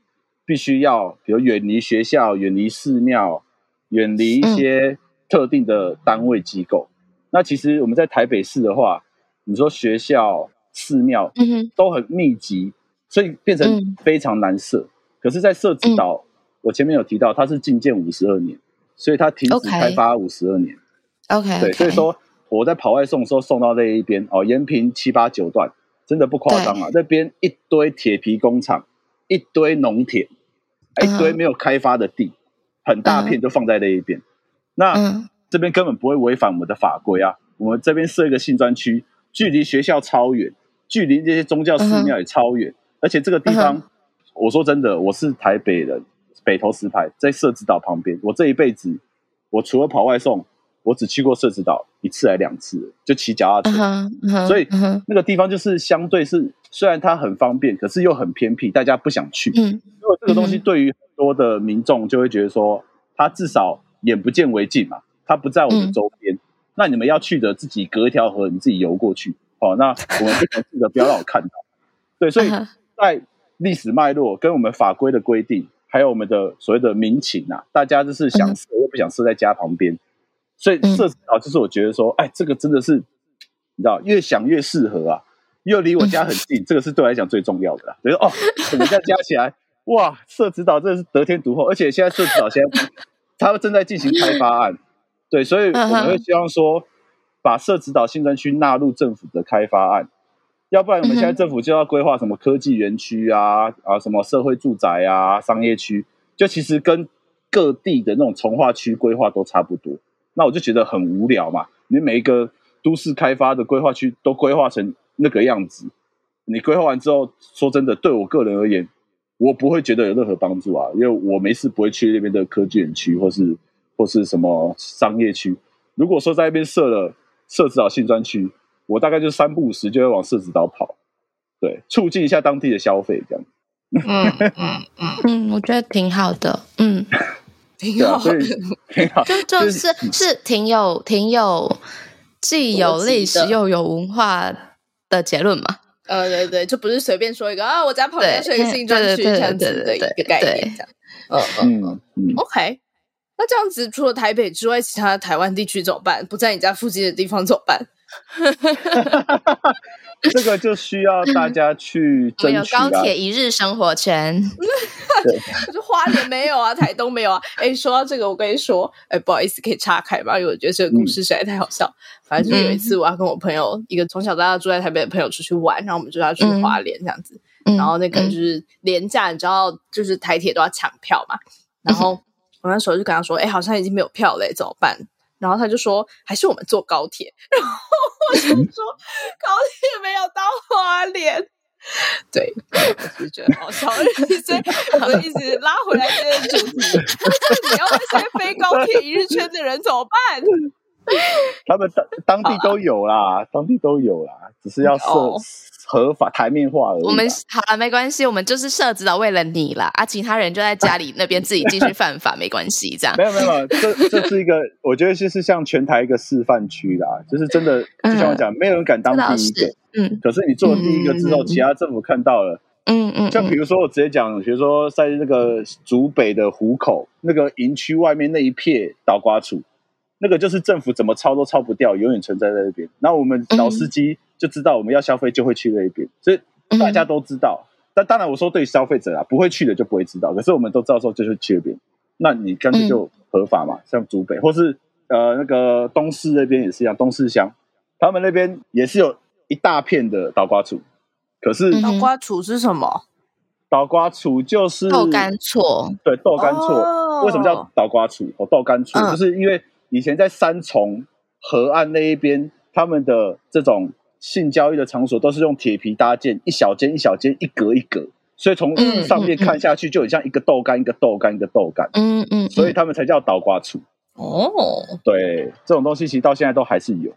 必须要，比如远离学校、远离寺庙、远离一些特定的单位机构。嗯、那其实我们在台北市的话，你说学校、寺庙都很密集，所以变成非常难设。嗯、可是，在社子岛。嗯我前面有提到，它是禁建五十二年，所以它停止开发五十二年。OK，对，所以说我在跑外送的时候送到那一边哦，延平七八九段，真的不夸张啊，那边一堆铁皮工厂，一堆农田，一堆没有开发的地，很大片就放在那一边。那这边根本不会违反我们的法规啊，我们这边设一个性专区，距离学校超远，距离这些宗教寺庙也超远，而且这个地方，我说真的，我是台北人。北投石牌在社子岛旁边，我这一辈子，我除了跑外送，我只去过社子岛一次还两次，就骑脚踏车。Uh huh, uh huh, 所以那个地方就是相对是，虽然它很方便，可是又很偏僻，大家不想去。因为、uh 这个东西对于很多的民众就会觉得说，它至少眼不见为净嘛，它不在我们周边。Uh. 那你们要去的，自己隔一条河，你自己游过去。哦，那我们不想去的，不要让我看到。对，所以在历史脉络跟我们法规的规定。还有我们的所谓的民情啊，大家就是想设又不想设在家旁边，所以设置啊，就是我觉得说，哎，这个真的是你知道，越想越适合啊，又离我家很近，[LAUGHS] 这个是对我来讲最重要的啦。比如说哦，我们家加起来，[LAUGHS] 哇，社指导真的是得天独厚，而且现在社指导现在他们正在进行开发案，对，所以我们会希望说，把社指导新专区纳入政府的开发案。要不然我们现在政府就要规划什么科技园区啊啊，什么社会住宅啊、商业区，就其实跟各地的那种从化区规划都差不多。那我就觉得很无聊嘛。你每一个都市开发的规划区都规划成那个样子，你规划完之后，说真的，对我个人而言，我不会觉得有任何帮助啊，因为我没事不会去那边的科技园区或是或是什么商业区。如果说在那边设了设置好性专区。我大概就三不五时就会往社子岛跑，对，促进一下当地的消费，这样。嗯嗯嗯嗯，我觉得挺好的，嗯，[LAUGHS] 挺好的，挺好，就就是是挺有挺有既有历史又有文化的结论嘛。呃，对对，就不是随便说一个啊，我家旁边是一个新专区这样子的一个概念，这样。嗯嗯嗯，OK。那这样子，除了台北之外，其他台湾地区怎么办？不在你家附近的地方怎么办？[LAUGHS] 这个就需要大家去争取、啊。有高铁一日生活圈，对，可是花莲没有啊，台东没有啊。哎，说到这个，我跟你说，哎，不好意思，可以岔开吗？因为我觉得这个故事实在太好笑。嗯、反正就有一次，我要跟我朋友一个从小到大住在台北的朋友出去玩，然后我们就要去花莲这样子。嗯、然后那个就是廉价，你知道，就是台铁都要抢票嘛。然后 [LAUGHS] 我那时候就跟他说，哎，好像已经没有票了，怎么办？然后他就说：“还是我们坐高铁。[LAUGHS] ”然后我就说：“高铁没有到花莲。”对，我就觉得好笑，[LAUGHS] 所以我就一直拉回来这个主题。[LAUGHS] 你要那些非高铁一日圈的人怎么办？他们当当地都有啦，当地都有啦，只是要设。Oh. 合法台面化而已。我们好了，没关系，我们就是设置了为了你啦，啊，其他人就在家里那边自己继续犯法，没关系，这样。没有没有，这这是一个，我觉得就是像全台一个示范区啦，就是真的，就像我讲，没有人敢当第一个，嗯，可是你做了第一个之后，其他政府看到了，嗯嗯，像比如说我直接讲，比如说在那个竹北的湖口那个营区外面那一片倒瓜处，那个就是政府怎么抄都抄不掉，永远存在在那边。那我们老司机。就知道我们要消费就会去那边，所以大家都知道。嗯、但当然我说对消费者啊，不会去的就不会知道。可是我们都知道说就是去那边，那你干脆就合法嘛。嗯、像竹北或是呃那个东势那边也是一样，东势乡他们那边也是有一大片的倒瓜处。可是倒瓜处是什么？倒瓜处就是豆干错，对，豆干错。哦、为什么叫倒瓜处？哦，豆干错，嗯、就是因为以前在三重河岸那一边。他们的这种性交易的场所都是用铁皮搭建，一小间一小间，一格一格，所以从上面看下去就很像一个豆干，一个豆干，一个豆干。嗯嗯，所以他们才叫倒挂处。哦，对，这种东西其实到现在都还是有。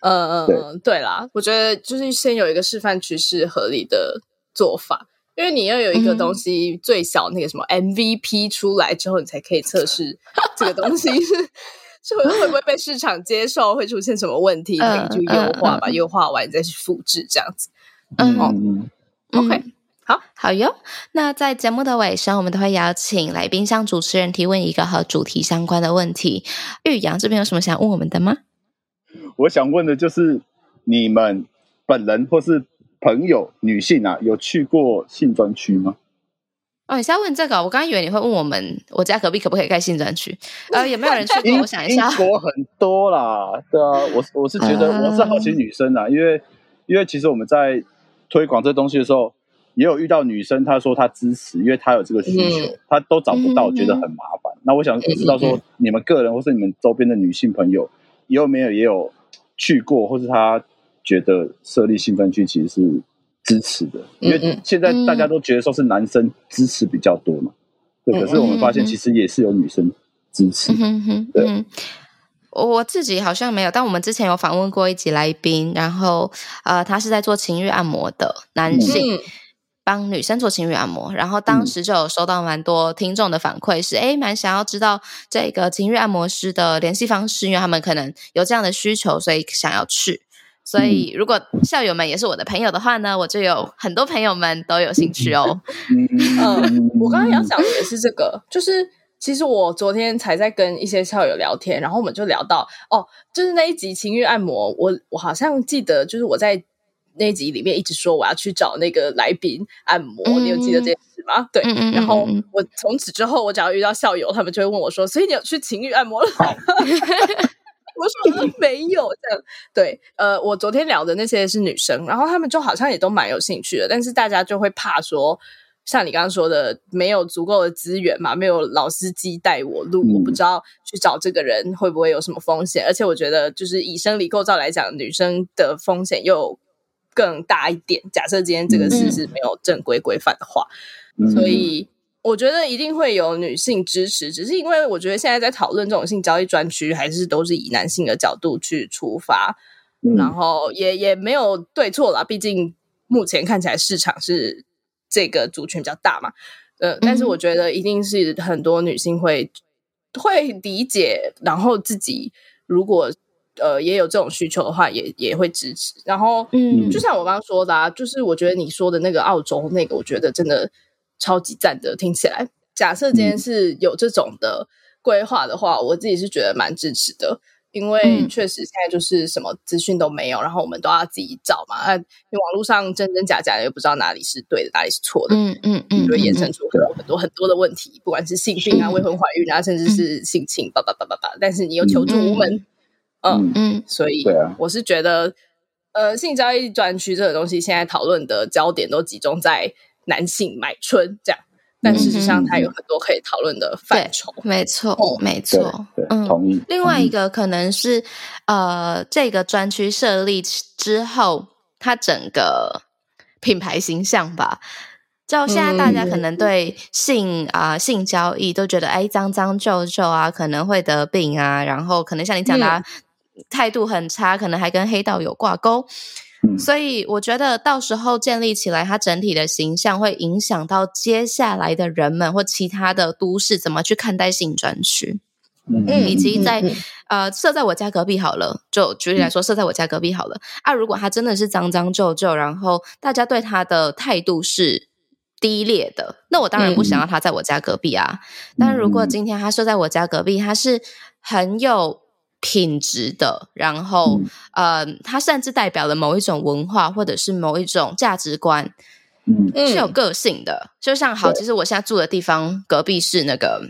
嗯嗯嗯，对啦，我觉得就是先有一个示范区是合理的做法，因为你要有一个东西最小那个什么 MVP 出来之后，你才可以测试这个东西是是会会不会被市场接受，会出现什么问题，可以去优化吧，优化完再去复制这样子。嗯嗯，OK，好，好哟。那在节目的尾声，我们都会邀请来宾向主持人提问一个和主题相关的问题。玉阳这边有什么想问我们的吗？我想问的就是，你们本人或是朋友女性啊，有去过性专区吗？哦，你是要问这个？我刚刚以为你会问我们，我家隔壁可不可以盖新专区？呃，有没有人去过？[LAUGHS] 我想一下，英国很多啦，对啊，我我是觉得我是好奇女生啊，因为因为其实我们在推广这东西的时候，也有遇到女生，她说她支持，因为她有这个需求，她都找不到，觉得很麻烦。那我想知道说，你们个人或是你们周边的女性朋友，有没有也有？去过，或是她觉得设立性专区其实是支持的，因为现在大家都觉得说是男生支持比较多嘛，对。可是我们发现其实也是有女生支持。对，我自己好像没有，但我们之前有访问过一集来宾，然后呃，他是在做情欲按摩的男性。帮女生做情欲按摩，然后当时就有收到蛮多听众的反馈，是哎，蛮想要知道这个情欲按摩师的联系方式，因为他们可能有这样的需求，所以想要去。所以如果校友们也是我的朋友的话呢，我就有很多朋友们都有兴趣哦。嗯，我刚刚要讲的也是这个，就是其实我昨天才在跟一些校友聊天，然后我们就聊到哦，就是那一集情欲按摩，我我好像记得，就是我在。那集里面一直说我要去找那个来宾按摩，嗯、你有记得这件事吗？对，嗯嗯嗯，然后我从此之后，我只要遇到校友，他们就会问我说：“所以你有去情欲按摩了吗？” [LAUGHS] 我说：“没有。”这样对，呃，我昨天聊的那些是女生，然后他们就好像也都蛮有兴趣的，但是大家就会怕说，像你刚刚说的，没有足够的资源嘛，没有老司机带我路，嗯、我不知道去找这个人会不会有什么风险，而且我觉得，就是以生理构造来讲，女生的风险又。更大一点。假设今天这个事是没有正规规范的话，嗯、所以我觉得一定会有女性支持。只是因为我觉得现在在讨论这种性交易专区，还是都是以男性的角度去出发，嗯、然后也也没有对错啦。毕竟目前看起来市场是这个族群比较大嘛。呃，但是我觉得一定是很多女性会会理解，然后自己如果。呃，也有这种需求的话，也也会支持。然后，嗯，就像我刚刚说的啊，就是我觉得你说的那个澳洲那个，我觉得真的超级赞的。听起来，假设今天是有这种的规划的话，我自己是觉得蛮支持的。因为确实现在就是什么资讯都没有，然后我们都要自己找嘛。啊，你网络上真真假假的，又不知道哪里是对的，哪里是错的。嗯嗯嗯，就会衍生出很多很多很多的问题，不管是性病啊、未婚怀孕啊，甚至是性侵，叭叭叭叭叭。但是你又求助无门。嗯嗯，所以我是觉得，呃，性交易专区这个东西，现在讨论的焦点都集中在男性买春这样，但事实上它有很多可以讨论的范畴。没错，没错，嗯，同意。另外一个可能是，呃，这个专区设立之后，它整个品牌形象吧。就现在，大家可能对性啊、嗯呃、性交易都觉得，哎，脏脏皱皱啊，可能会得病啊，然后可能像你讲的、啊。嗯态度很差，可能还跟黑道有挂钩，嗯、所以我觉得到时候建立起来，它整体的形象会影响到接下来的人们或其他的都市怎么去看待性专区，嗯，以及在、嗯、呃设在我家隔壁好了，就举例来说，设在我家隔壁好了、嗯、啊，如果他真的是脏脏旧旧，然后大家对他的态度是低劣的，那我当然不想要他在我家隔壁啊。嗯、但如果今天他设在我家隔壁，他是很有。品质的，然后，嗯、呃，它甚至代表了某一种文化，或者是某一种价值观，嗯，是有个性的。就像好，其实我现在住的地方隔壁是那个，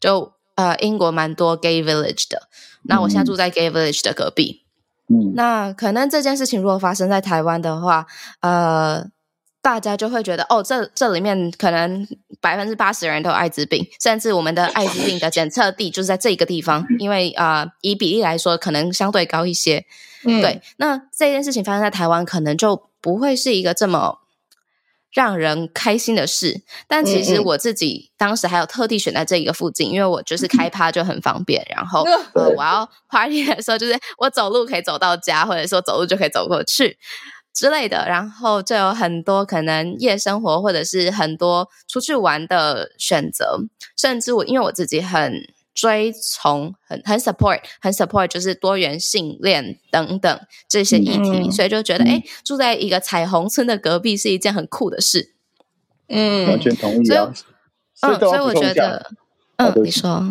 就呃，英国蛮多 gay village 的。那我现在住在 gay village 的隔壁，嗯，那可能这件事情如果发生在台湾的话，呃。大家就会觉得哦，这这里面可能百分之八十的人都有艾滋病，甚至我们的艾滋病的检测地就是在这个地方，因为啊、呃，以比例来说，可能相对高一些。嗯，对。那这件事情发生在台湾，可能就不会是一个这么让人开心的事。但其实我自己当时还有特地选在这一个附近，因为我就是开趴就很方便。然后呃，[LAUGHS] 我要 party 的时候，就是我走路可以走到家，或者说走路就可以走过去。之类的，然后就有很多可能夜生活，或者是很多出去玩的选择，甚至我因为我自己很追从、很很 support、很 support，就是多元性恋等等这些议题，嗯、所以就觉得，哎、嗯，住在一个彩虹村的隔壁是一件很酷的事。嗯，完全同意啊。所以，嗯，所以我觉得，嗯，你说。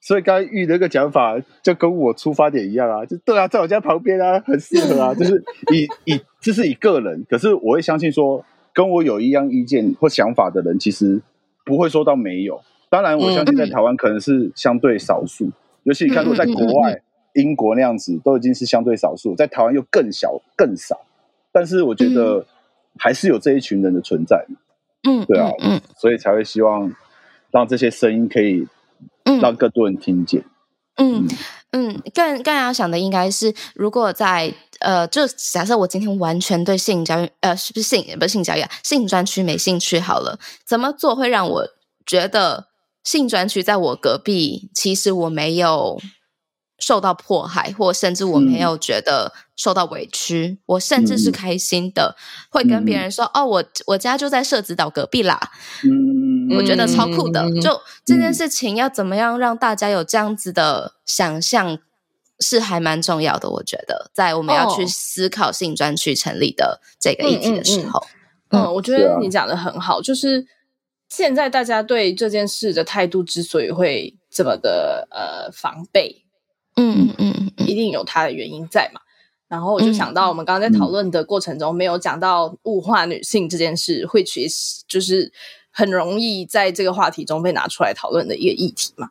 所以刚才玉那个讲法就跟我出发点一样啊，就对啊，在我家旁边啊，很适合啊。就是以以这是一个人，可是我会相信说，跟我有一样意见或想法的人，其实不会说到没有。当然，我相信在台湾可能是相对少数，嗯、尤其你看，如果在国外，嗯、英国那样子都已经是相对少数，在台湾又更小更少。但是我觉得还是有这一群人的存在。嗯，对啊，嗯，所以才会希望让这些声音可以。嗯，让更多人听见。嗯嗯，更更要想的应该是，如果在呃，就假设我今天完全对性教育，呃，是不是性不是性教育啊，性专区没兴趣好了，怎么做会让我觉得性专区在我隔壁，其实我没有受到迫害，或甚至我没有觉得受到委屈，嗯、我甚至是开心的，嗯、会跟别人说：“哦，我我家就在社子岛隔壁啦。”嗯。我觉得超酷的，嗯、就这件事情要怎么样让大家有这样子的想象，是还蛮重要的。我觉得，在我们要去思考性专区成立的这个议题的时候，嗯，嗯，嗯，嗯，我觉得你讲的很好。就是现在大家对这件事的态度之所以会这么的呃防备，嗯嗯嗯，嗯，一定有它的原因在嘛。然后我就想到，我们刚刚在讨论的过程中，没有讲到物化女性这件事，会其实就是。很容易在这个话题中被拿出来讨论的一个议题嘛，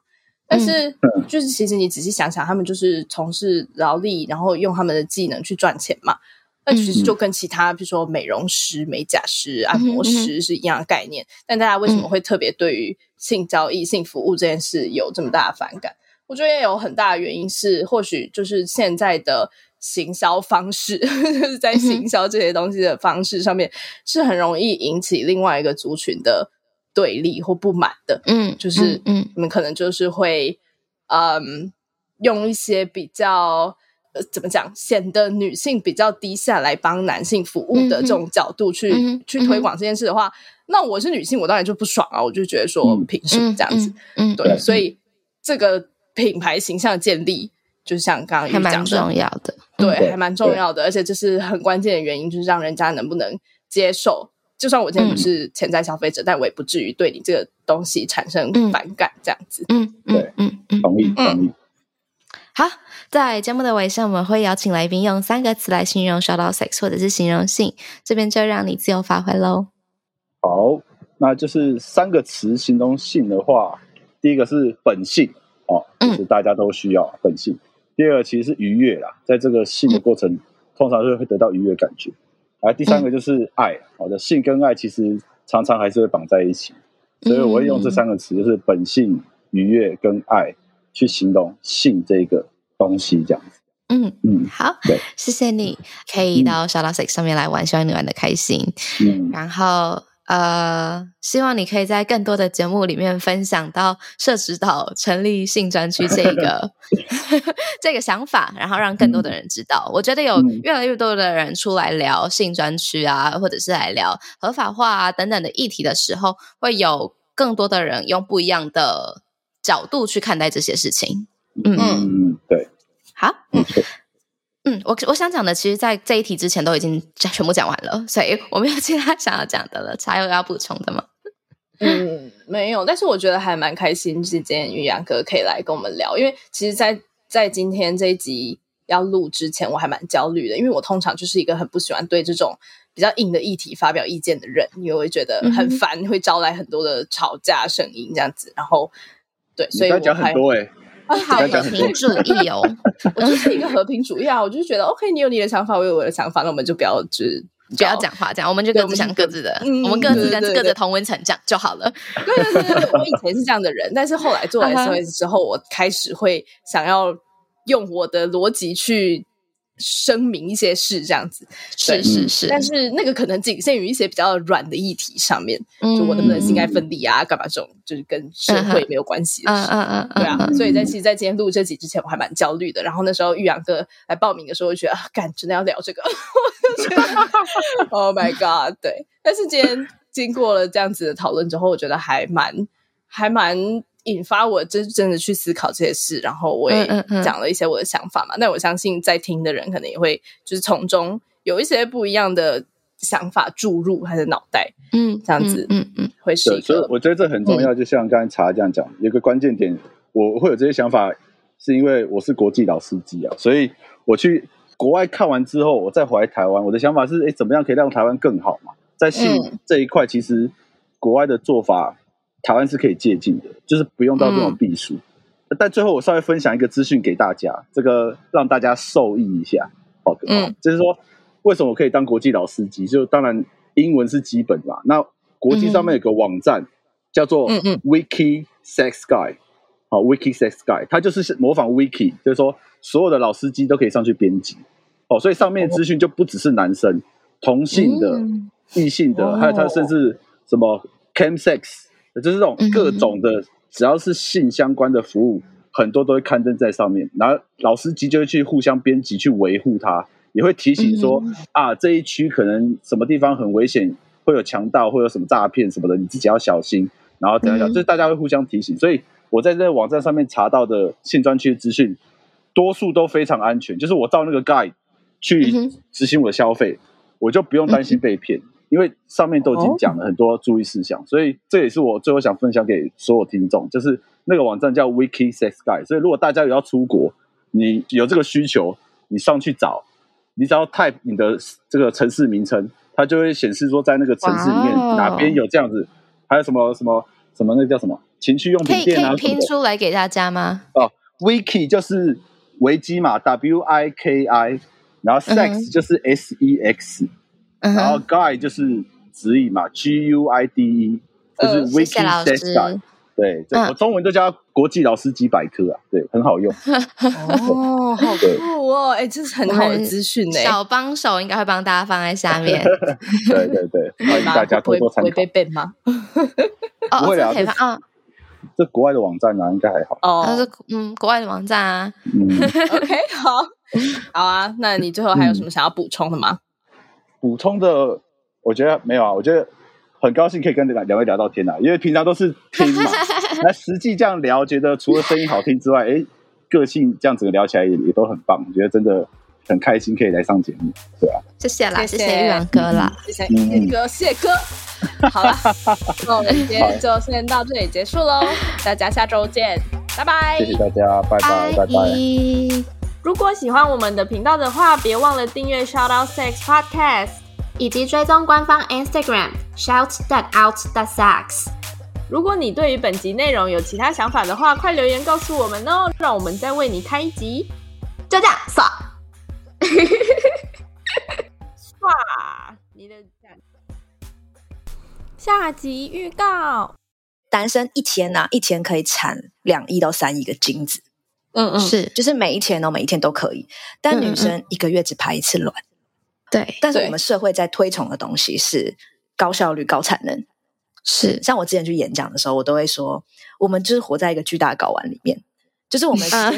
但是就是其实你仔细想想，他们就是从事劳力，然后用他们的技能去赚钱嘛。那其实就跟其他比如说美容师、美甲师、按摩师是一样的概念。但大家为什么会特别对于性交易、性服务这件事有这么大的反感？我觉得也有很大的原因是，或许就是现在的。行销方式，就是在行销这些东西的方式上面，嗯、是很容易引起另外一个族群的对立或不满的。嗯，就是嗯，你们可能就是会嗯，嗯，用一些比较呃，怎么讲，显得女性比较低下来帮男性服务的这种角度去、嗯、去推广这件事的话，那我是女性，我当然就不爽啊！我就觉得说，凭什么这样子？嗯，嗯对，所以这个品牌形象的建立。就像刚刚还蛮重要的，对，对还蛮重要的，而且这是很关键的原因，就是让人家能不能接受。就算我今天不是潜在消费者，嗯、但我也不至于对你这个东西产生反感，这样子。嗯，对，嗯嗯，同意同意。嗯、好，在节目的尾声，我们会邀请来宾用三个词来形容 Shout Out Sex 或者是形容性，这边就让你自由发挥喽。好，那就是三个词形容性的话，第一个是本性哦，就是大家都需要本性。第二其实是愉悦啦，在这个性的过程，嗯、通常是会得到愉悦感觉。而第三个就是爱，好的、嗯、性跟爱其实常常还是会绑在一起，所以我会用这三个词，就是本性、愉悦跟爱，去形容性这个东西，这样子。嗯嗯，好，对谢谢你，可以到 Shout Out Sex 上面来玩，希望你玩的开心。嗯，然后。呃，希望你可以在更多的节目里面分享到社指导成立性专区这个 [LAUGHS] 这个想法，然后让更多的人知道。嗯、我觉得有越来越多的人出来聊性专区啊，或者是来聊合法化啊等等的议题的时候，会有更多的人用不一样的角度去看待这些事情。嗯嗯，对，好。嗯嗯，我我想讲的，其实，在这一题之前都已经全部讲完了，所以我没有其他想要讲的了。还有要补充的吗？嗯，没有。但是我觉得还蛮开心，今天宇阳哥可以来跟我们聊，因为其实在，在在今天这一集要录之前，我还蛮焦虑的，因为我通常就是一个很不喜欢对这种比较硬的议题发表意见的人，因为我会觉得很烦，嗯、会招来很多的吵架声音这样子。然后，对，所以我讲很多哎、欸。好和平主义哦，[LAUGHS] 我就是一个和平主义啊，我就是觉得 OK，你有你的想法，我有我的想法，那我们就不要就是不要讲话，这样我们就各自想各自的，我们各自跟各自同温层讲就好了。对对对对，我以前是这样的人，但是后来做 [LAUGHS] SOS 之后，我开始会想要用我的逻辑去。声明一些事这样子，是是是，但是那个可能仅限于一些比较软的议题上面，嗯、就我能不能性爱分离啊，干嘛这种，就是跟社会没有关系的事，嗯嗯嗯，对啊，所以在其实，在今天录这集之前，我还蛮焦虑的。然后那时候玉阳哥来报名的时候，我就觉得啊，干，真的要聊这个，[LAUGHS] Oh my God，对。但是今天经过了这样子的讨论之后，我觉得还蛮还蛮。引发我真真的去思考这些事，然后我也讲了一些我的想法嘛。那、嗯嗯嗯、我相信在听的人可能也会就是从中有一些不一样的想法注入他的脑袋，嗯，这样子，嗯嗯，嗯，会是。所以我觉得这很重要，就像刚才茶这样讲，有个关键点，我会有这些想法，是因为我是国际老司机啊，所以我去国外看完之后，我再回来台湾，我的想法是，哎，怎么样可以让台湾更好嘛？在性这一块，其实国外的做法。台湾是可以借鉴的，就是不用到这种避暑。嗯、但最后我稍微分享一个资讯给大家，这个让大家受益一下。好就是说为什么我可以当国际老司机？就当然英文是基本嘛。那国际上面有个网站、嗯、叫做 Wiki Sex Guide，好，Wiki Sex Guide，它就是模仿 Wiki，就是说所有的老司机都可以上去编辑。哦，所以上面的资讯就不只是男生、同性的、嗯、异性的，还有它甚至什么 Cam Sex。就是这种各种的，只要是性相关的服务，很多都会刊登在上面。然后老司机就会去互相编辑，去维护它，也会提醒说啊，这一区可能什么地方很危险，会有强盗，会有什么诈骗什么的，你自己要小心。然后怎样讲，就是大家会互相提醒。所以我在这个网站上面查到的性专区的资讯，多数都非常安全。就是我照那个 guide 去执行我的消费，我就不用担心被骗。因为上面都已经讲了很多注意事项，哦，所以这也是我最后想分享给所有听众，就是那个网站叫 Wiki Sex Guide。所以如果大家有要出国，你有这个需求，你上去找，你只要 type 你的这个城市名称，它就会显示说在那个城市里面哪边有这样子，还有什么什么什么那叫什么情趣用品店啊？拼出来给大家吗？哦，Wiki 就是维基嘛，W I K I，然后 Sex 就是 S E X。然后 guide 就是指引嘛，G U I D E，就是 Wiki Sex Guide。对，我中文都叫国际老司机百科啊，对，很好用。哦，[LAUGHS] 好酷哦！哎，这是很好的资讯呢。小帮手应该会帮大家放在下面。[LAUGHS] 对对对，欢迎大家多多参考。会被 ban 吗？不会啊，这国外的网站呢，应该还好。哦，是嗯，国外的网站啊。嗯，[LAUGHS] OK，好，好啊。那你最后还有什么想要补充的吗？补充的，我觉得没有啊。我觉得很高兴可以跟两两位聊到天啊，因为平常都是听嘛，[LAUGHS] 那实际这样聊，觉得除了声音好听之外，哎，个性这样子聊起来也也都很棒。我觉得真的很开心可以来上节目，对啊，谢谢啦，谢谢玉阳哥啦，谢谢玉阳哥，谢谢哥。[LAUGHS] 好了，那我们今天就先到这里结束喽，大家下周见，拜拜。谢谢大家，拜拜，拜拜。如果喜欢我们的频道的话，别忘了订阅 Shout Out Sex Podcast，以及追踪官方 Instagram Shout That Out That Sex。如果你对于本集内容有其他想法的话，快留言告诉我们哦，让我们再为你开一集。就这样，刷，[LAUGHS] 刷你的下集预告：男生一天呐、啊，一天可以产两亿到三亿个精子。嗯嗯，是，就是每一天哦，每一天都可以。但女生一个月只排一次卵，对、嗯。但是我们社会在推崇的东西是高效率、高产能。是，像我之前去演讲的时候，我都会说，我们就是活在一个巨大的睾丸里面，就是我们是二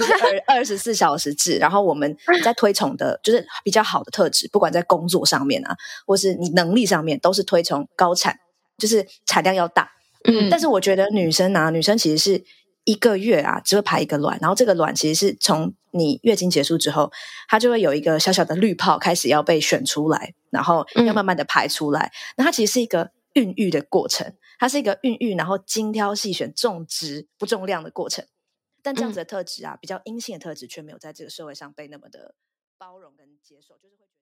[LAUGHS] 二十四小时制。然后我们在推崇的，就是比较好的特质，不管在工作上面啊，或是你能力上面，都是推崇高产，就是产量要大。嗯，但是我觉得女生啊，女生其实是。一个月啊，只会排一个卵，然后这个卵其实是从你月经结束之后，它就会有一个小小的滤泡开始要被选出来，然后要慢慢的排出来。那、嗯、它其实是一个孕育的过程，它是一个孕育，然后精挑细选、种植不重量的过程。但这样子的特质啊，嗯、比较阴性的特质却没有在这个社会上被那么的包容跟接受，就是会。